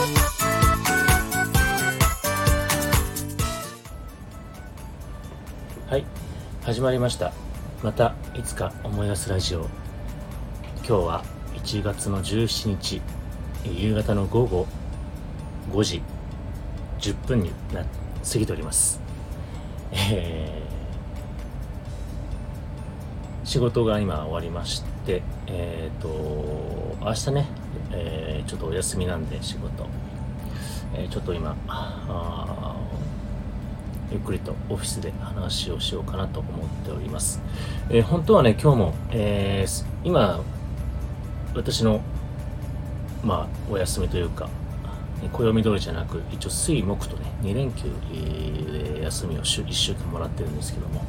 はい始まりました。またいつか思い出すラジオ。今日は1月の17日夕方の午後5時10分にな過ぎております。えー、仕事が今終わりましてえっ、ー、と明日ね、えー、ちょっとお休みなんで仕事、えちょっと今ゆっくりとオフィスで話をしようかなと思っております。えー、本当はね、今日も、えー、今、私の、まあ、お休みというか、暦通りじゃなく、一応水木とね、2連休で休みを1週間もらってるんですけども、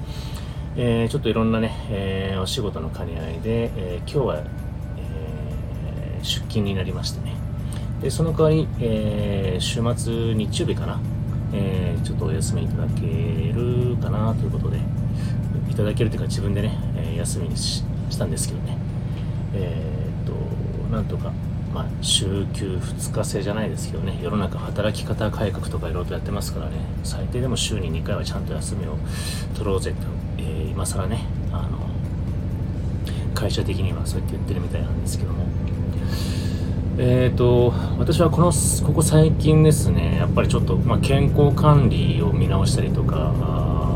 えー、ちょっといろんなね、えー、お仕事の兼ね合いで、えー、今日は、出勤になりましてね、でその代わり、えー、週末日曜日かな、えー、ちょっとお休みいただけるかなということで、いただけるというか自分でね、え、休みにしたんですけどね、え、っと、なんとか、まあ、週休2日制じゃないですけどね、世の中働き方改革とかいろいろとやってますからね、最低でも週に2回はちゃんと休みを取ろうぜと、えー、今更ね、あの、会社的にはそうやって言ってるみたいなんですけども、えーと、私はこのここ最近ですね、やっぱりちょっと、まあ、健康管理を見直したりとか、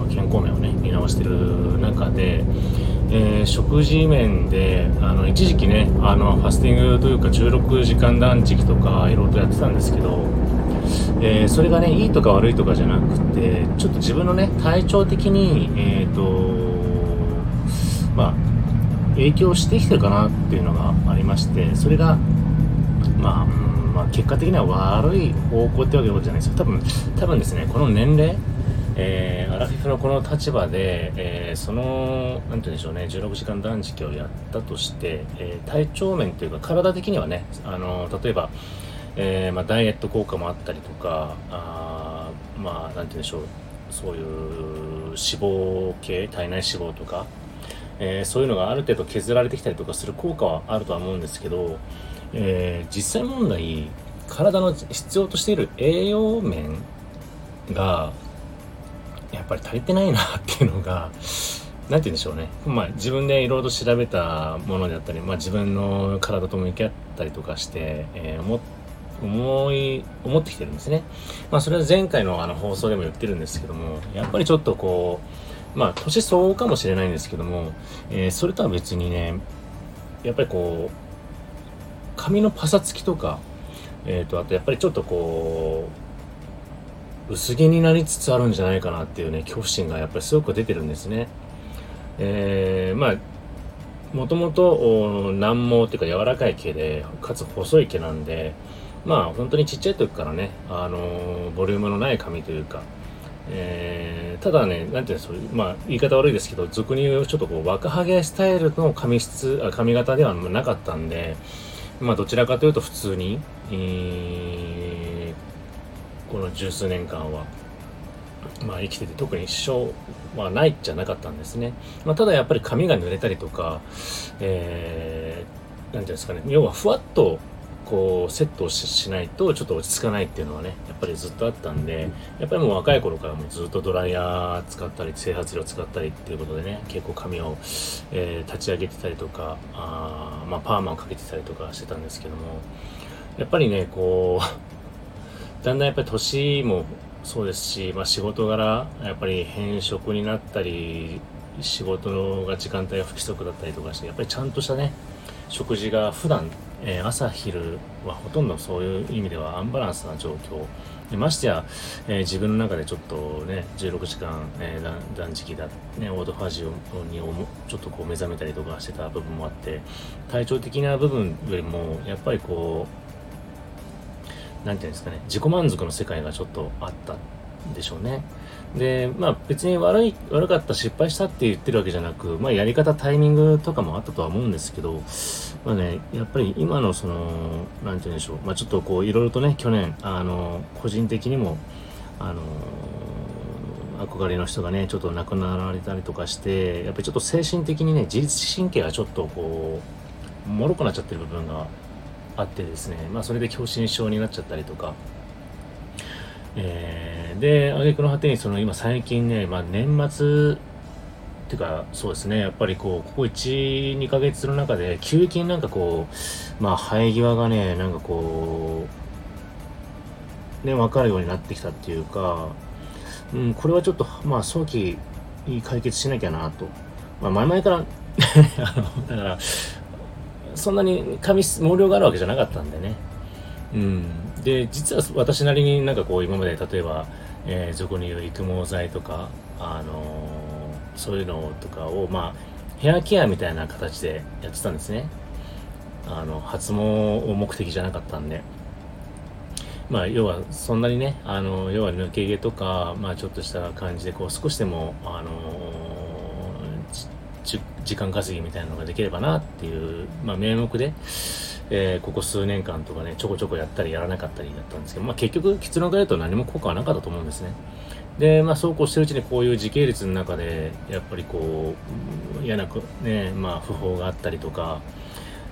健康面をね、見直してる中で、えー、食事面で、あの一時期ねあの、ファスティングというか、16時間断食とか、いろいろとやってたんですけど、えー、それがね、いいとか悪いとかじゃなくて、ちょっと自分のね、体調的に、えーと、影響してきてるかなっていうのがありまして、それが、まあ、まあ、結果的には悪い方向ってわけじゃないですよ。多分、多分ですね、この年齢、えー、アラフィフのこの立場で、えー、その、なんて言うんでしょうね、16時間断食をやったとして、えー、体調面というか体的にはね、あの、例えば、え、まあ、ダイエット効果もあったりとか、あまあ、なんて言うんでしょう、そういう脂肪系、体内脂肪とか、えー、そういうのがある程度削られてきたりとかする効果はあるとは思うんですけど、えー、実際問題体の必要としている栄養面がやっぱり足りてないなっていうのが何て言うんでしょうね、まあ、自分でいろいろと調べたものであったり、まあ、自分の体と向き合ったりとかして、えー、思思い思ってきてるんですね、まあ、それは前回のあの放送でも言ってるんですけどもやっぱりちょっとこうまあ年相応かもしれないんですけども、えー、それとは別にねやっぱりこう髪のパサつきとか、えっ、ー、と、あとやっぱりちょっとこう、薄毛になりつつあるんじゃないかなっていうね、恐怖心がやっぱりすごく出てるんですね。えー、まあ、もともと軟毛っていうか柔らかい毛で、かつ細い毛なんで、まあ本当にちっちゃい時からね、あのー、ボリュームのない髪というか、えー、ただね、なんていうんですか、まあ言い方悪いですけど、俗に言うちょっとこう若ハゲスタイルの髪質、髪型ではなかったんで、まあどちらかというと普通に、えー、この十数年間は、まあ生きてて特に支障はないじゃなかったんですね。まあただやっぱり髪が濡れたりとか、えー、なんていうんですかね、要はふわっとこうセットをしないとちょっと落ち着かないっていうのはねやっぱりずっとあったんでやっぱりもう若い頃からもずっとドライヤー使ったり整髪料使ったりっていうことでね結構髪を、えー、立ち上げてたりとかあ、まあ、パーマをかけてたりとかしてたんですけどもやっぱりねこう だんだんやっぱり年もそうですし、まあ、仕事柄やっぱり変色になったり仕事が時間帯が不規則だったりとかしてやっぱりちゃんとしたね食事が普段えー、朝昼はほとんどそういう意味ではアンバランスな状況。でましてや、えー、自分の中でちょっとね16時間、えー、断食だ、ね、オートファジオにちょっとこう目覚めたりとかしてた部分もあって体調的な部分よりもやっぱりこうなんていうんですかね自己満足の世界がちょっとあった。でしょうね。で、まあ別に悪い、悪かった、失敗したって言ってるわけじゃなく、まあやり方、タイミングとかもあったとは思うんですけど、まあね、やっぱり今のその、なんて言うんでしょう、まあちょっとこういろいろとね、去年、あの、個人的にも、あの、憧れの人がね、ちょっと亡くなられたりとかして、やっぱりちょっと精神的にね、自律神経がちょっとこう、脆くなっちゃってる部分があってですね、まあ、それで狭心症になっちゃったりとか、えー、で、挙句の果てに、その今最近ね、まあ、年末、っていうか、そうですね、やっぱりこう、ここ1、2ヶ月の中で、急激になんかこう、まあ、生え際がね、なんかこう、ね、分かるようになってきたっていうか、うん、これはちょっと、まあ、早期に解決しなきゃなと。まあ、前々からあの、だから、そんなに髪、毛量があるわけじゃなかったんでね。うん。で、実は私なりになんかこう、今まで例えば、えー、俗に言う育毛剤とか、あのー、そういうのとかを、まあ、ヘアケアみたいな形でやってたんですね。あの、発毛を目的じゃなかったんで。まあ、要は、そんなにね、あの、要は抜け毛とか、まあ、ちょっとした感じで、こう、少しでも、あの時間稼ぎみたいなのができればなっていう、まあ、名目で、えー、ここ数年間とかね、ちょこちょこやったりやらなかったりだったんですけど、まあ、結局、結論から言うと何も効果はなかったと思うんですね。で、まあ、そうこうしてるうちにこういう時系列の中で、やっぱりこう、嫌な、ね、まあ、不法があったりとか、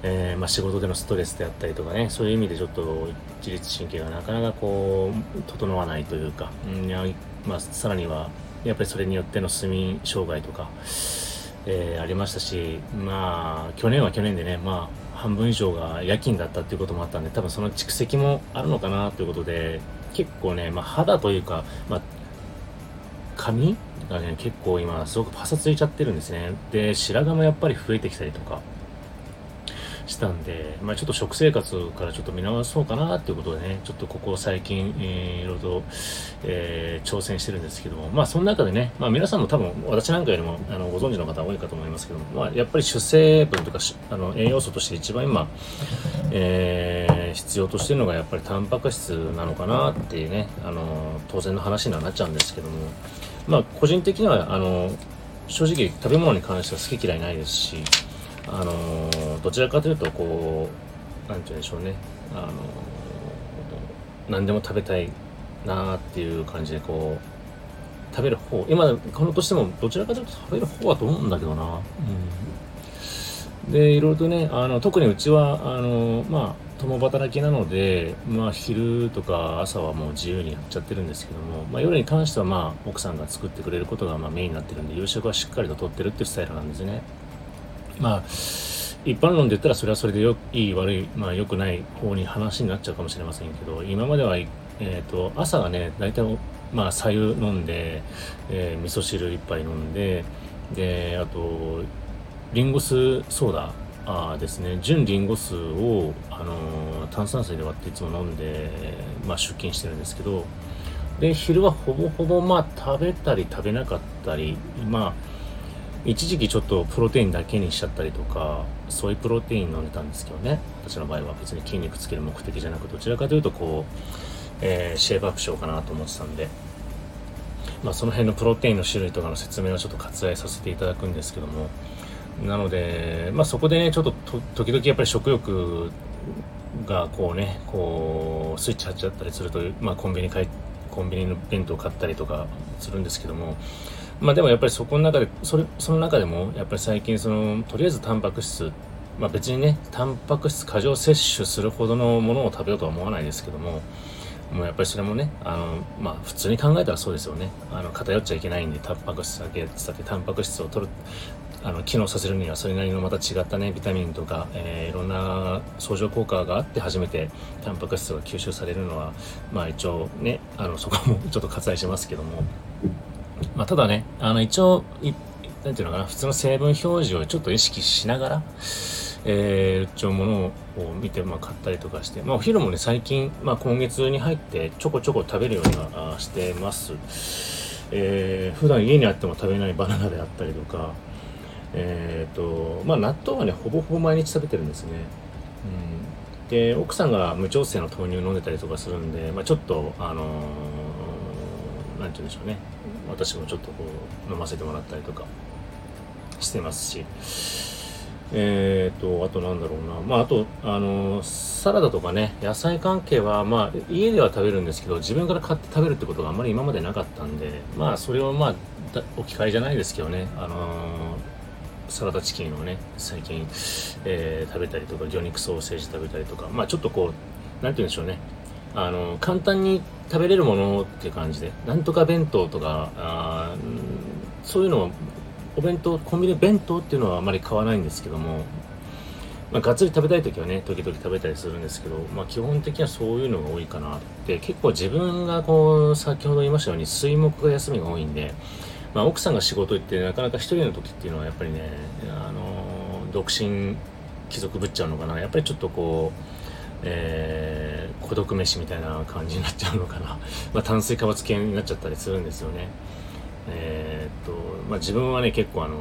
えー、まあ、仕事でのストレスであったりとかね、そういう意味でちょっと自律神経がなかなかこう、整わないというか、うんまあ、さらには、やっぱりそれによっての睡眠障害とか、えー、ありましたし、まあ、去年は去年でね、まあ、半分以上が夜勤だったっていうこともあったんで、多分その蓄積もあるのかなということで、結構ね、まあ、肌というか、まあ、髪がね、結構今、すごくパサついちゃってるんですね。で、白髪もやっぱり増えてきたりとか、したんで、まあ、ちょっと食生活からちょっと見直そうかなっていうことでね、ちょっとここ最近、えー、いろいろと、えー、挑戦してるんですけども、まあその中でね、まあ皆さんも多分私なんかよりもあのご存知の方多いかと思いますけども、まあやっぱり主成分とかあの栄養素として一番今、えー、必要としてるのがやっぱりタンパク質なのかなっていうね、あの当然の話にはなっちゃうんですけども、まあ個人的にはあの正直食べ物に関しては好き嫌いないですし、あのどちらかというとこう何て言うんでしょうね。あの何でも食べたいなっていう感じでこう食べる方今このとしてもどちらかというと食べる方だと思うんだけどな、うん、でいろいろとねあの特にうちはあのまあ共働きなので、まあ、昼とか朝はもう自由にやっちゃってるんですけども、まあ、夜に関してはまあ奥さんが作ってくれることがまあメインになってるんで夕食はしっかりととってるっていうスタイルなんですね。まあ一般論で言ったらそれはそれでよいい悪い、まあ良くない方に話になっちゃうかもしれませんけど、今までは、えっ、ー、と、朝はね、大体、まあ、左右飲んで、えー、味噌汁一杯飲んで、で、あと、リンゴ酢ソーダあですね、純リンゴ酢を、あのー、炭酸水で割っていつも飲んで、まあ、出勤してるんですけど、で、昼はほぼほぼ、まあ、食べたり食べなかったり、まあ、一時期ちょっとプロテインだけにしちゃったりとか、そういうプロテイン飲んでたんですけどね。私の場合は別に筋肉つける目的じゃなく、どちらかというとこう、えー、シェイプアップしようかなと思ってたんで、まあその辺のプロテインの種類とかの説明をちょっと割愛させていただくんですけども、なので、まあそこでね、ちょっと時々やっぱり食欲がこうね、こう、スイッチ入っちゃったりすると、まあコンビニ買い、コンビニの弁当を買ったりとかするんですけども、まあでもやっぱりそこの中で、それ、その中でも、やっぱり最近その、とりあえずタンパク質、まあ別にね、タンパク質過剰摂取するほどのものを食べようとは思わないですけども、もうやっぱりそれもね、あの、まあ普通に考えたらそうですよね。あの、偏っちゃいけないんで、タンパク質だけ、だけタンパク質を取る、あの、機能させるにはそれなりのまた違ったね、ビタミンとか、えー、いろんな相乗効果があって初めてタンパク質が吸収されるのは、まあ一応ね、あの、そこもちょっと割愛しますけども、まあ、ただね、あの、一応、なんていうのかな、普通の成分表示をちょっと意識しながら、えー、一応物を見て、まあ、買ったりとかして、まあ、お昼もね、最近、まあ、今月に入ってちょこちょこ食べるようにはしてます。えー、普段家にあっても食べないバナナであったりとか、えっ、ー、と、まあ、納豆はね、ほぼほぼ毎日食べてるんですね。うん、で、奥さんが無調整の豆乳飲んでたりとかするんで、まあ、ちょっと、あのー、なんて言うんでしょうね。私もちょっとこう飲ませてもらったりとかしてますし。えーと、あとなんだろうな。まあ、あと、あのサラダとかね、野菜関係は、まあ、家では食べるんですけど、自分から買って食べるってことがあんまり今までなかったんで、まあ、それをまあ、置き換えじゃないですけどね、あのサラダチキンをね最近、えー、食べたりとか魚肉ソーセージ食べたりとかまあちょっとこう何て言うんでしょうね。あの簡単に食べれるものっていう感じでなんとか弁当とかあそういうのをお弁当コンビニ弁当っていうのはあまり買わないんですけども、まあ、がっつり食べたい時はね時々食べたりするんですけど、まあ、基本的にはそういうのが多いかなって結構自分がこう先ほど言いましたように水木が休みが多いんで、まあ、奥さんが仕事行ってなかなか一人の時っていうのはやっぱりねあの独身貴族ぶっちゃうのかな。やっぱりちょっとこうえー、孤独飯みたいな感じになっちゃうのかな、まあ、炭水化物系になっちゃったりするんですよね。えー、っと、まあ、自分はね結構あの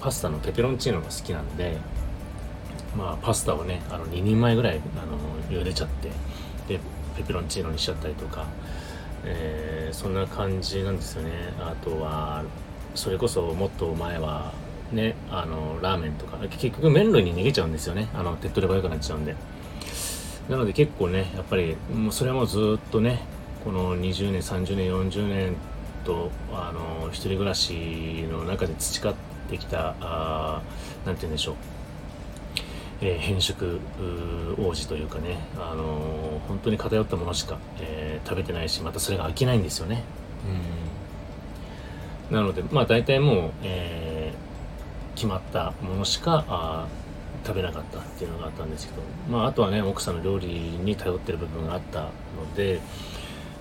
パスタのペペロンチーノが好きなんでまあパスタをねあの2人前ぐらいあの茹でちゃってでペペロンチーノにしちゃったりとか、えー、そんな感じなんですよね。あとはそれこそもっと前はねあのラーメンとか結局麺類に逃げちゃうんですよね。あの手っ取り早くなっちゃうんで。なので結構ねやっぱりもうそれはもうずっとねこの20年30年40年とあの一人暮らしの中で培ってきたあなんて言うんでしょう、えー、変色王子というかね、あの本当に偏ったものしか、えー、食べてないしまたそれが飽きないんですよね。うん。なのでまあ大体もう、えー、決まったものしかあ食べなかったっていうのがあったんですけど、まあ、あとはね奥さんの料理に頼ってる部分があったので、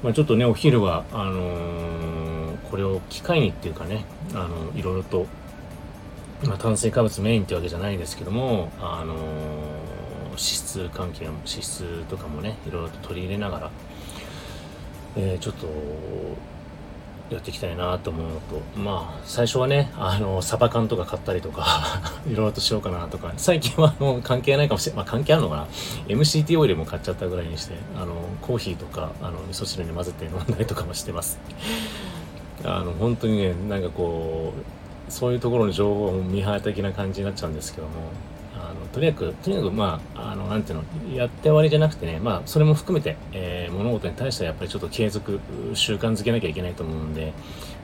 まあ、ちょっとねお昼はあのー、これを機会にっていうかねあのいろいろと、まあ、炭水化物メインってわけじゃないんですけどもあのー、脂質関係の脂質とかもねいろいろと取り入れながら、えー、ちょっとやっていきたいなと思うのと、まあ、最初はね、あの、サバ缶とか買ったりとか いろいろとしようかなとか、最近はもう関係ないかもしれない。まあ、関係あるのかな ?MCT オイルも買っちゃったぐらいにして、あの、コーヒーとか、あの、味噌汁に混ぜて飲んだりとかもしてます。あの、本当にね、なんかこう、そういうところの情報も見張り的な感じになっちゃうんですけども、とにかく、とにかく、まあ、あの、なんていうの、やって終わりじゃなくてね、まあ、それも含めて、えー、物事に対してはやっぱりちょっと継続、習慣づけなきゃいけないと思うんで、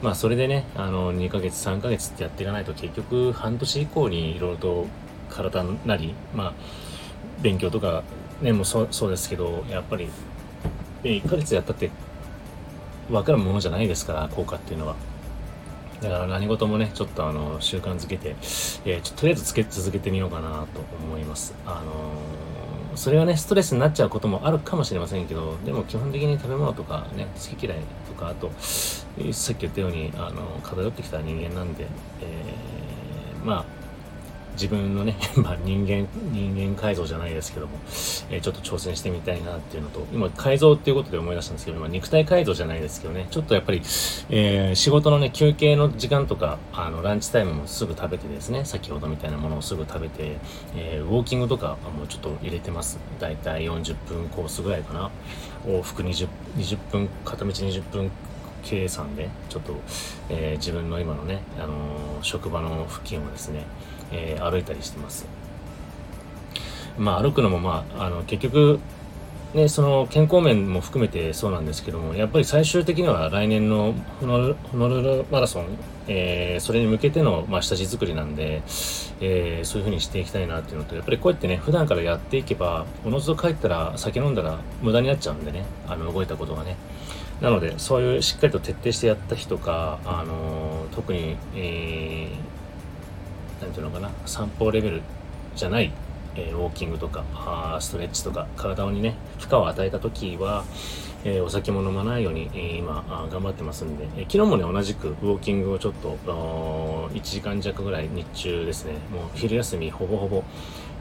まあ、それでね、あの、2ヶ月、3ヶ月ってやっていかないと、結局、半年以降にいろいろと体なり、まあ、勉強とか、ね、もうそうそうですけど、やっぱり、1ヶ月やったって、分かるものじゃないですから、効果っていうのは。だから何事もね、ちょっとあの、習慣づけて、えー、ちょとりあえずつけ続けてみようかなと思います。あのー、それはね、ストレスになっちゃうこともあるかもしれませんけど、でも基本的に食べ物とかね、好き嫌いとか、あと、さっき言ったように、あの、偏ってきた人間なんで、えー、自分のね、まあ、人間、人間改造じゃないですけども、えー、ちょっと挑戦してみたいなっていうのと、今改造っていうことで思い出したんですけど、まあ、肉体改造じゃないですけどね、ちょっとやっぱり、えー、仕事のね、休憩の時間とか、あの、ランチタイムもすぐ食べてですね、先ほどみたいなものをすぐ食べて、えー、ウォーキングとかもうちょっと入れてます。だいたい40分コースぐらいかな。往復20、20分、片道20分計算で、ちょっと、えー、自分の今のね、あのー、職場の付近をですね、えー、歩いたりしてます。まあ歩くのもまあ、あの結局、ね、その健康面も含めてそうなんですけども、やっぱり最終的には来年のホノルルマラソン、えー、それに向けての、まあ、下地作りなんで、えー、そういう風にしていきたいなっていうのと、やっぱりこうやってね、普段からやっていけば、おのずと帰ったら酒飲んだら無駄になっちゃうんでね、あの動いたことがね。なので、そういうしっかりと徹底してやった日とか、あのー、特に、えー何ていうのかな散歩レベルじゃない、えー、ウォーキングとかあストレッチとか体にね負荷を与えた時は、えー、お酒も飲まないように、えー、今頑張ってますんで、え昨日もね同じくウォーキングをちょっと1時間弱ぐらい日中ですねもう昼休みほぼほぼ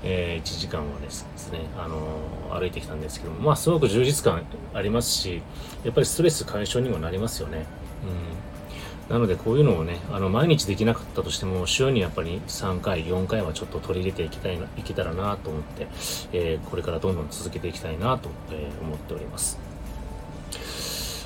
えー、1時間はですね、あのー、歩いてきたんですけども、まあ、すごく充実感ありますし、やっぱりストレス解消にもなりますよね。うんなのでこういうのをね、あの毎日できなかったとしても、週にやっぱり3回、4回はちょっと取り入れていきたいな、いけたらなと思って、えー、これからどんどん続けていきたいなと、え、思っております。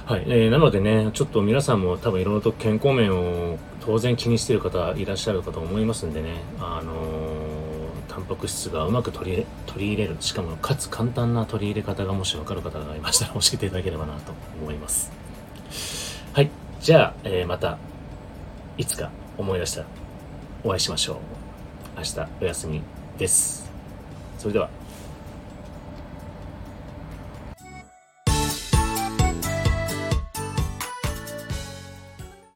はい、えー、なのでね、ちょっと皆さんも多分いろいろと健康面を当然気にしている方いらっしゃるかと思いますんでね、あのー、タンパク質がうまく取り取り入れる、しかもかつ簡単な取り入れ方がもし分かる方がいましたら教えていただければなと思います。はい。じゃあ、えー、また、いつか思い出したら、お会いしましょう。明日お休みです。それでは。